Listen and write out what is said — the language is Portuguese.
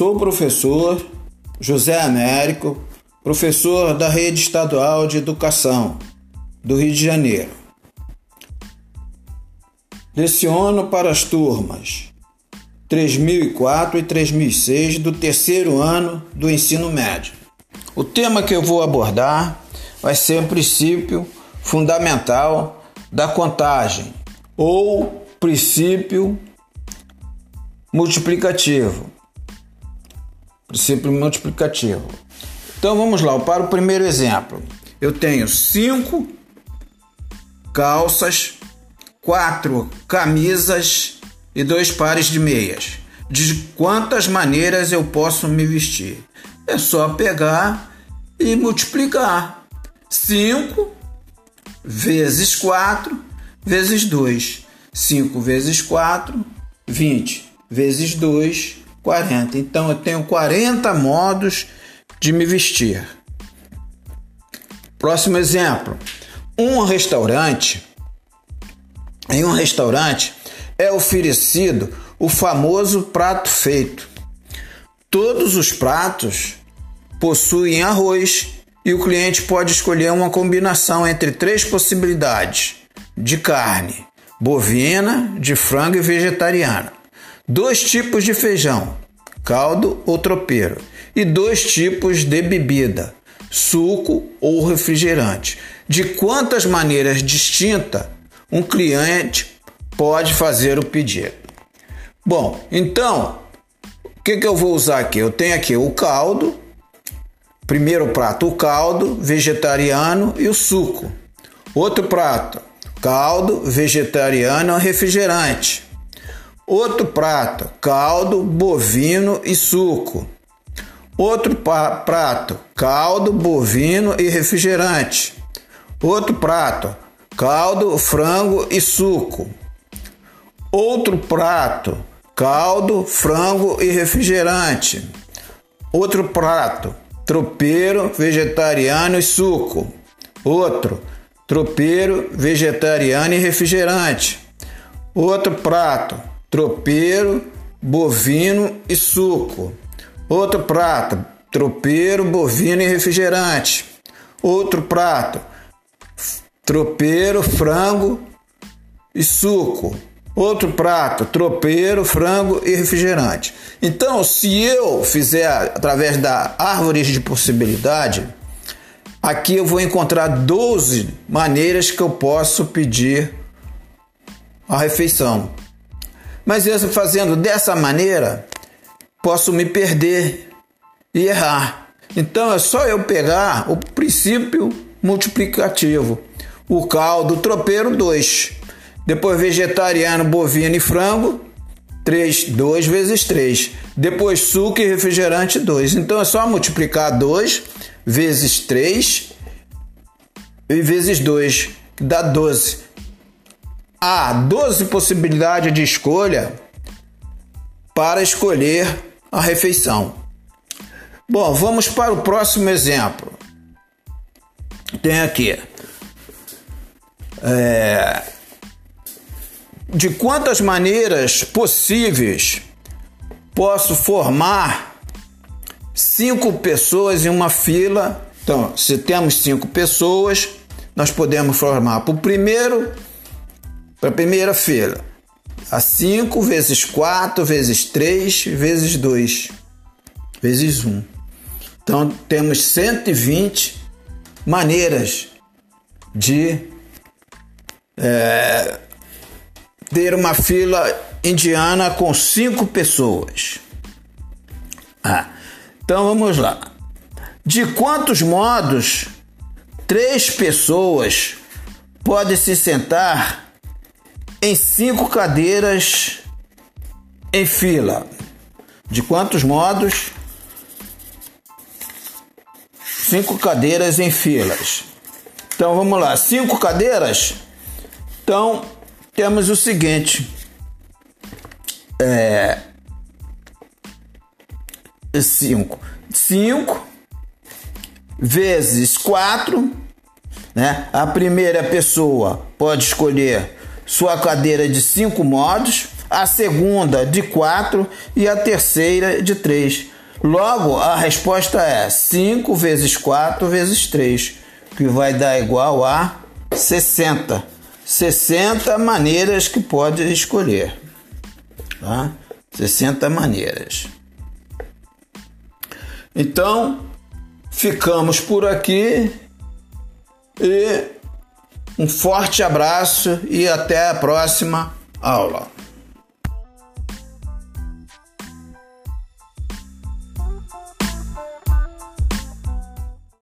Sou professor José Américo, professor da Rede Estadual de Educação do Rio de Janeiro. Leciono para as turmas 3004 e 3006 do terceiro ano do ensino médio. O tema que eu vou abordar vai ser o princípio fundamental da contagem ou princípio multiplicativo princípio multiplicativo. Então vamos lá, para o primeiro exemplo. Eu tenho cinco calças, quatro camisas e dois pares de meias. De quantas maneiras eu posso me vestir? É só pegar e multiplicar. 5 vezes 4 vezes 2. 5 vezes 4, 20. Vezes 2, 40. Então eu tenho 40 modos de me vestir. Próximo exemplo. Um restaurante, em um restaurante é oferecido o famoso prato feito. Todos os pratos possuem arroz e o cliente pode escolher uma combinação entre três possibilidades de carne: bovina, de frango e vegetariana dois tipos de feijão, caldo ou tropeiro, e dois tipos de bebida, suco ou refrigerante. De quantas maneiras distintas um cliente pode fazer o pedido? Bom, então, o que, que eu vou usar aqui? Eu tenho aqui o caldo, primeiro prato, o caldo vegetariano e o suco. Outro prato, caldo vegetariano e refrigerante. Outro prato: caldo bovino e suco. Outro prato: caldo bovino e refrigerante. Outro prato: caldo, frango e suco. Outro prato: caldo, frango e refrigerante. Outro prato: tropeiro, vegetariano e suco. Outro: tropeiro, vegetariano e refrigerante. Outro prato: tropeiro, bovino e suco. Outro prato, tropeiro, bovino e refrigerante. Outro prato, tropeiro, frango e suco. Outro prato, tropeiro, frango e refrigerante. Então, se eu fizer através da árvore de possibilidade, aqui eu vou encontrar 12 maneiras que eu posso pedir a refeição. Mas eu fazendo dessa maneira, posso me perder e errar. Então é só eu pegar o princípio multiplicativo. O caldo tropeiro 2. Depois vegetariano, bovino e frango 3, 2 vezes 3. Depois suco e refrigerante 2. Então é só multiplicar 2 vezes 3 e vezes 2, que dá 12 há 12 possibilidades de escolha para escolher a refeição. Bom, vamos para o próximo exemplo. Tem aqui. É, de quantas maneiras possíveis posso formar cinco pessoas em uma fila? Então, se temos cinco pessoas, nós podemos formar para o primeiro para primeira fila. A 5 vezes 4 vezes 3 vezes 2 vezes 1. Então temos 120 maneiras de é, ter uma fila indiana com cinco pessoas. Ah, então vamos lá. De quantos modos três pessoas podem se sentar em cinco cadeiras em fila. De quantos modos? Cinco cadeiras em filas. Então vamos lá, cinco cadeiras. Então temos o seguinte: é, cinco, cinco vezes quatro, né? A primeira pessoa pode escolher sua cadeira de cinco modos, a segunda de 4 e a terceira de 3. Logo, a resposta é 5 vezes 4 vezes 3, que vai dar igual a 60. 60 maneiras que pode escolher. Tá? 60 maneiras. Então, ficamos por aqui e um forte abraço e até a próxima aula.